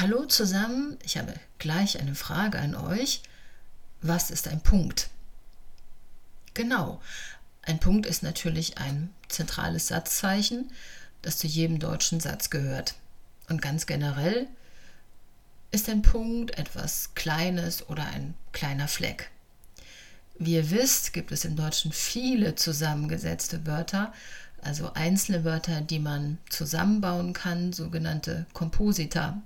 Hallo zusammen, ich habe gleich eine Frage an euch. Was ist ein Punkt? Genau, ein Punkt ist natürlich ein zentrales Satzzeichen, das zu jedem deutschen Satz gehört. Und ganz generell ist ein Punkt etwas Kleines oder ein kleiner Fleck. Wie ihr wisst, gibt es im Deutschen viele zusammengesetzte Wörter, also einzelne Wörter, die man zusammenbauen kann, sogenannte Komposita.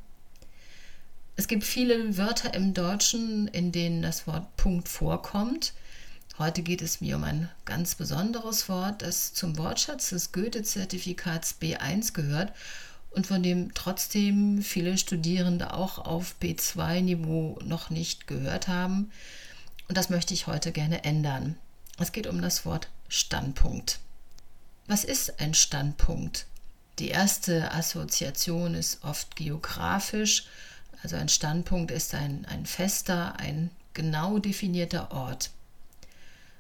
Es gibt viele Wörter im Deutschen, in denen das Wort Punkt vorkommt. Heute geht es mir um ein ganz besonderes Wort, das zum Wortschatz des Goethe-Zertifikats B1 gehört und von dem trotzdem viele Studierende auch auf B2-Niveau noch nicht gehört haben. Und das möchte ich heute gerne ändern. Es geht um das Wort Standpunkt. Was ist ein Standpunkt? Die erste Assoziation ist oft geografisch also ein Standpunkt ist ein, ein fester, ein genau definierter Ort.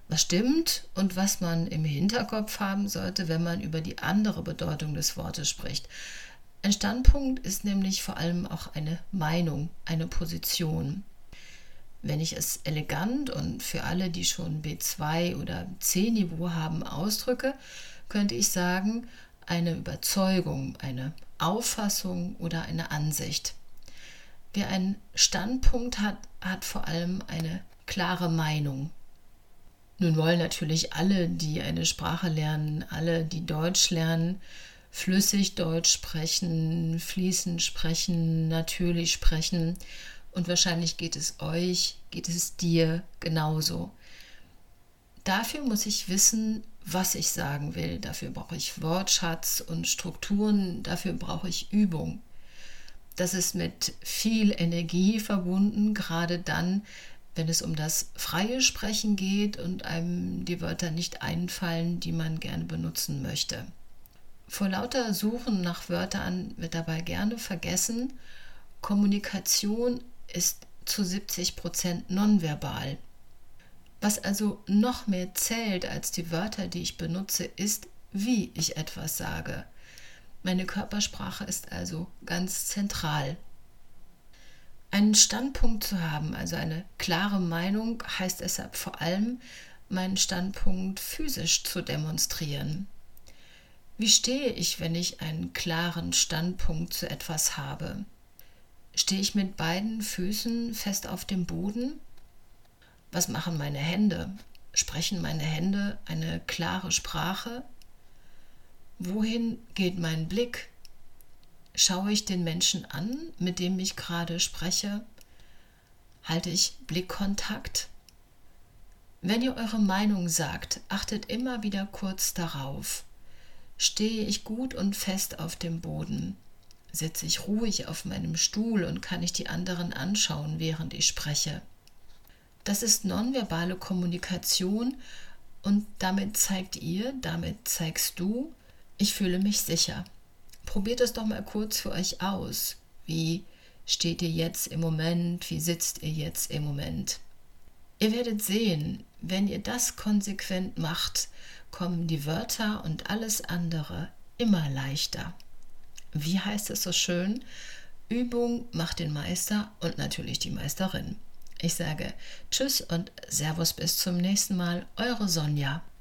Was stimmt und was man im Hinterkopf haben sollte, wenn man über die andere Bedeutung des Wortes spricht. Ein Standpunkt ist nämlich vor allem auch eine Meinung, eine Position. Wenn ich es elegant und für alle, die schon B2 oder C-Niveau haben, ausdrücke, könnte ich sagen, eine Überzeugung, eine Auffassung oder eine Ansicht. Wer einen Standpunkt hat, hat vor allem eine klare Meinung. Nun wollen natürlich alle, die eine Sprache lernen, alle, die Deutsch lernen, flüssig Deutsch sprechen, fließend sprechen, natürlich sprechen. Und wahrscheinlich geht es euch, geht es dir genauso. Dafür muss ich wissen, was ich sagen will. Dafür brauche ich Wortschatz und Strukturen. Dafür brauche ich Übung. Das ist mit viel Energie verbunden, gerade dann, wenn es um das freie Sprechen geht und einem die Wörter nicht einfallen, die man gerne benutzen möchte. Vor lauter Suchen nach Wörtern wird dabei gerne vergessen, Kommunikation ist zu 70 Prozent nonverbal. Was also noch mehr zählt als die Wörter, die ich benutze, ist, wie ich etwas sage. Meine Körpersprache ist also ganz zentral. Einen Standpunkt zu haben, also eine klare Meinung, heißt deshalb vor allem, meinen Standpunkt physisch zu demonstrieren. Wie stehe ich, wenn ich einen klaren Standpunkt zu etwas habe? Stehe ich mit beiden Füßen fest auf dem Boden? Was machen meine Hände? Sprechen meine Hände eine klare Sprache? Wohin geht mein Blick? Schaue ich den Menschen an, mit dem ich gerade spreche? Halte ich Blickkontakt? Wenn ihr eure Meinung sagt, achtet immer wieder kurz darauf. Stehe ich gut und fest auf dem Boden? Sitze ich ruhig auf meinem Stuhl und kann ich die anderen anschauen, während ich spreche? Das ist nonverbale Kommunikation und damit zeigt ihr, damit zeigst du, ich fühle mich sicher. Probiert es doch mal kurz für euch aus. Wie steht ihr jetzt im Moment? Wie sitzt ihr jetzt im Moment? Ihr werdet sehen, wenn ihr das konsequent macht, kommen die Wörter und alles andere immer leichter. Wie heißt es so schön? Übung macht den Meister und natürlich die Meisterin. Ich sage Tschüss und Servus bis zum nächsten Mal, eure Sonja.